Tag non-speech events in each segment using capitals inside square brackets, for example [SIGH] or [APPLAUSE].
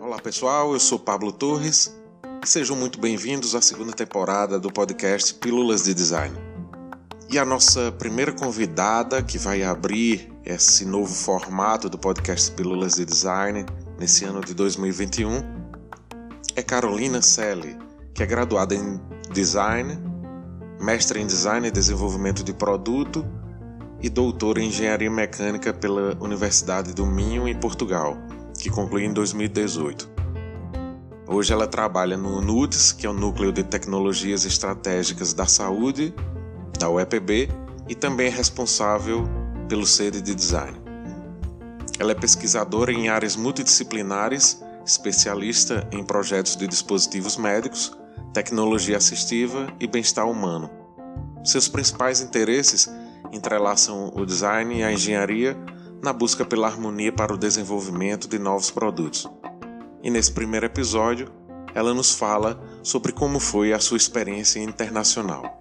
Olá pessoal, eu sou Pablo Torres e sejam muito bem-vindos à segunda temporada do podcast Pílulas de Design. E a nossa primeira convidada que vai abrir esse novo formato do podcast Pílulas de Design nesse ano de 2021 é Carolina Selle, que é graduada em Design, mestre em Design e Desenvolvimento de Produto e doutora em Engenharia Mecânica pela Universidade do Minho, em Portugal, que concluiu em 2018. Hoje ela trabalha no NUTES, que é o Núcleo de Tecnologias Estratégicas da Saúde, da UEPB, e também é responsável pelo sede de design. Ela é pesquisadora em áreas multidisciplinares, especialista em projetos de dispositivos médicos, tecnologia assistiva e bem-estar humano. Seus principais interesses entrelaçam o design e a engenharia na busca pela harmonia para o desenvolvimento de novos produtos. E nesse primeiro episódio, ela nos fala sobre como foi a sua experiência internacional.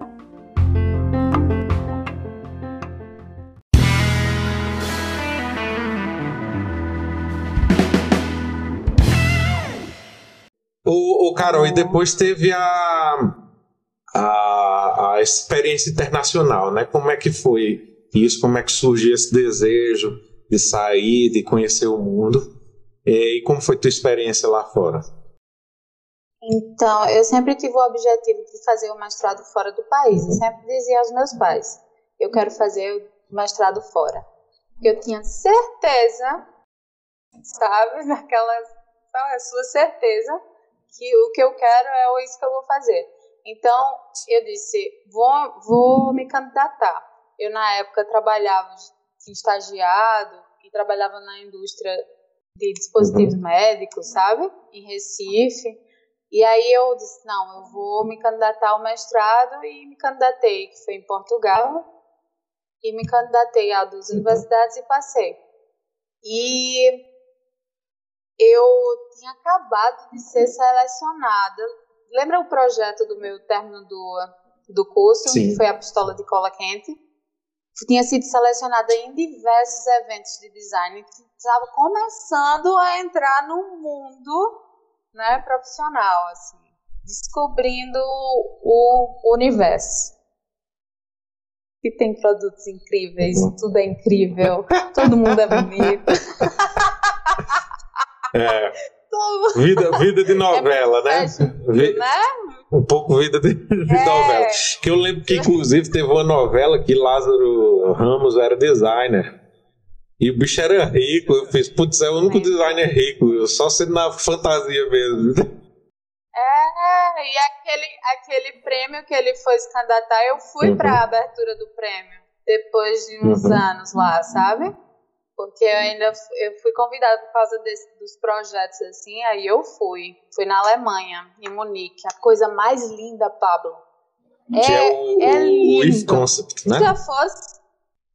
O, o Carol, e depois teve a, a, a experiência internacional, né? Como é que foi isso? Como é que surgiu esse desejo de sair, de conhecer o mundo? E, como foi tua experiência lá fora? Então, eu sempre tive o objetivo de fazer o mestrado fora do país. Eu sempre dizia aos meus pais: eu quero fazer o mestrado fora. Eu tinha certeza, sabe, [LAUGHS] naquela, sua certeza, que o que eu quero é isso que eu vou fazer. Então, eu disse: vou, vou me candidatar. Eu, na época, trabalhava, tinha estagiado e trabalhava na indústria de dispositivos médicos, sabe? Em Recife. E aí eu disse, não, eu vou me candidatar ao mestrado e me candidatei, que foi em Portugal, e me candidatei a duas universidades e passei. E eu tinha acabado de ser selecionada. Lembra o projeto do meu término do, do curso, Sim. que foi a pistola de cola quente? Tinha sido selecionada em diversos eventos de design, estava começando a entrar no mundo né, profissional, assim, descobrindo o universo. E tem produtos incríveis, tudo é incrível, todo mundo é bonito. [LAUGHS] É, Vida, vida de [LAUGHS] novela, né? Vi- né? Um pouco vida de, de É. novela. Que eu lembro que, inclusive, teve uma novela que Lázaro Ramos era designer. E o bicho era rico. Eu fiz, putz, é o único designer rico. Só sendo na fantasia mesmo. É, e aquele, aquele prêmio que ele foi se candidatar, eu fui Uhum. para a abertura do prêmio, depois de uns Uhum. anos lá, sabe? Porque eu ainda eu fui convidada por causa desse- dos projetos assim, aí eu fui. Fui na Alemanha, em Munique. A coisa mais linda, Pablo. que é o, é o If lindo. Concept, né? Se fosse.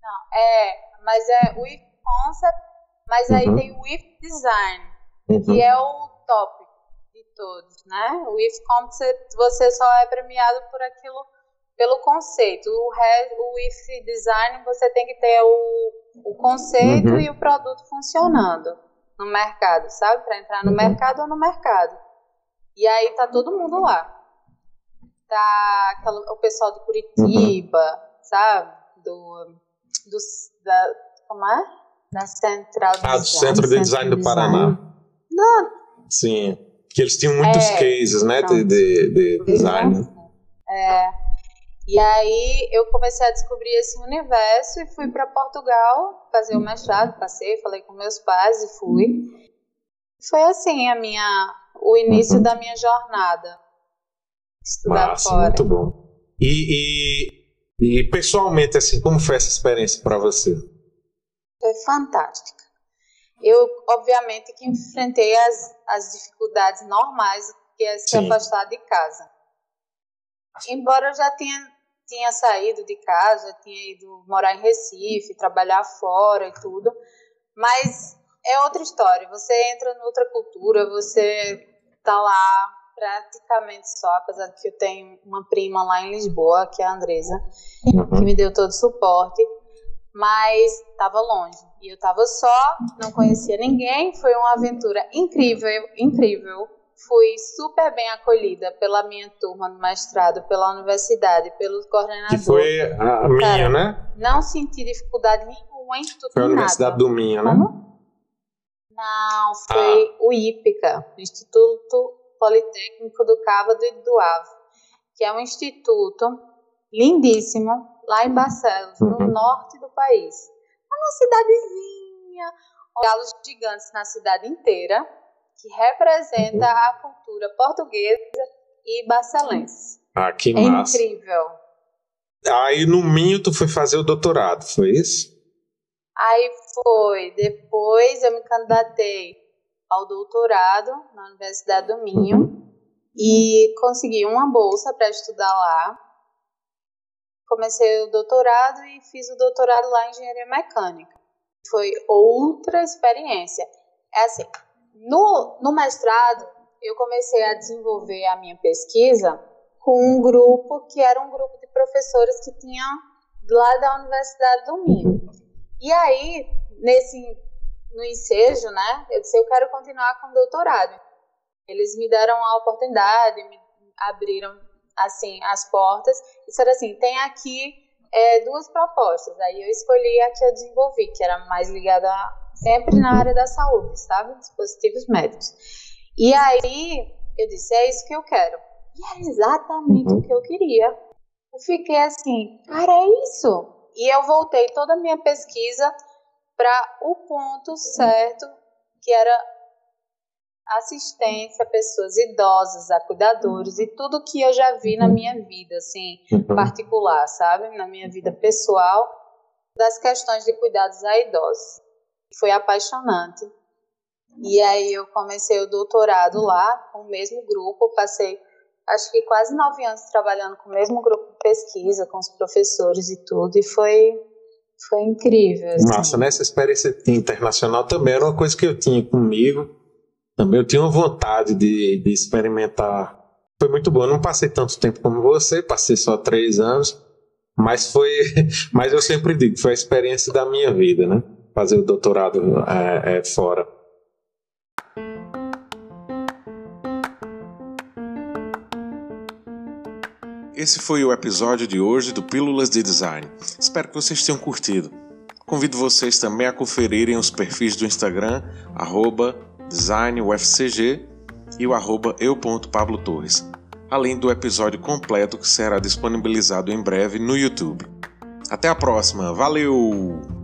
Não, é, mas é o If Concept, mas aí Uhum. tem o If Design Uhum. que é o top de todos, né? O If Concept você só é premiado por aquilo, pelo conceito. O, re, o If Design você tem que ter o, o conceito Uhum. e o produto funcionando no mercado, sabe? Para entrar no Uhum. mercado ou no mercado. E aí tá todo mundo lá. Tá aquela- o pessoal de Curitiba, sabe? Do, do da, como é? Da Central de Ah, do Design. Centro de Design do Paraná. Sim. Que eles tinham muitos É, cases, né? De, pronto. de, de design. É. E aí eu comecei a descobrir esse universo e fui para Portugal fazer o mestrado, passei, falei com meus pais e fui. Foi assim a minha o início Uhum. da minha jornada. Estudar Massa, fora. muito bom. E, e, e pessoalmente, assim, como foi essa experiência para você? Foi fantástica. Eu, obviamente, que enfrentei as, as dificuldades normais que é se Sim. afastar de casa. Embora eu já tenha, tinha saído de casa, tinha ido morar em Recife, trabalhar fora e tudo, mas é outra história. Você entra em outra cultura, você tá lá praticamente só, apesar de que eu tenho uma prima lá em Lisboa, que é a Andresa, que me deu todo o suporte. mas estava longe. E eu estava só, não conhecia ninguém, foi uma aventura incrível, incrível. Fui super bem acolhida pela minha turma no mestrado, pela universidade, pelos coordenadores. Que foi a minha, Cara, né? Não senti dificuldade nenhuma em estudar Foi a Universidade nada. do Minha, né? Como? Não, foi ah. o IPCA, Instituto Politécnico do Cávado e do Ave, que é um instituto lindíssimo lá em Barcelos, uhum. no norte do país. É uma cidadezinha, galos gigantes na cidade inteira, que representa uhum. a cultura portuguesa e barcelense. Ah, que é massa. incrível. Aí no Minho tu foi fazer o doutorado, foi isso? Aí foi. Depois eu me candidatei ao doutorado na Universidade do Minho uhum. e consegui uma bolsa para estudar lá comecei o doutorado e fiz o doutorado lá em engenharia mecânica. Foi outra experiência. É assim, no, no mestrado, eu comecei a desenvolver a minha pesquisa com um grupo que era um grupo de professores que tinha lá da Universidade do Minho. E aí, nesse no ensejo, né, eu disse, eu quero continuar com o doutorado. Eles me deram a oportunidade, me abriram assim as portas e disseram assim, tem aqui é, duas propostas. Aí eu escolhi a que eu desenvolvi, que era mais ligada sempre na área da saúde, sabe? Dispositivos médicos. E aí eu disse, é isso que eu quero. E era exatamente o que eu queria. Eu fiquei assim, cara, é isso. E eu voltei toda a minha pesquisa para o ponto certo, que era assistência a pessoas idosas, a cuidadores e tudo que eu já vi na uhum. minha vida, assim, uhum. particular, sabe? Na minha vida pessoal, das questões de cuidados a idosos. Foi apaixonante. E aí eu comecei o doutorado lá, com o mesmo grupo, passei acho que quase nove anos trabalhando com o mesmo grupo de pesquisa, com os professores e tudo, e foi, foi incrível. Assim. Nossa, nessa experiência internacional também era uma coisa que eu tinha comigo, também eu tinha uma vontade de, de experimentar. Foi muito bom. Eu não passei tanto tempo como você, passei só três anos, mas foi. [LAUGHS] Mas eu sempre digo, foi a experiência da minha vida, né? Fazer o doutorado é, é, fora. Esse foi o episódio de hoje do Pílulas de Design. Espero que vocês tenham curtido. Convido vocês também a conferirem os perfis do Instagram, arroba design UFCG e o arroba eu.pablotorres, além do episódio completo que será disponibilizado em breve no YouTube. Até a próxima, valeu!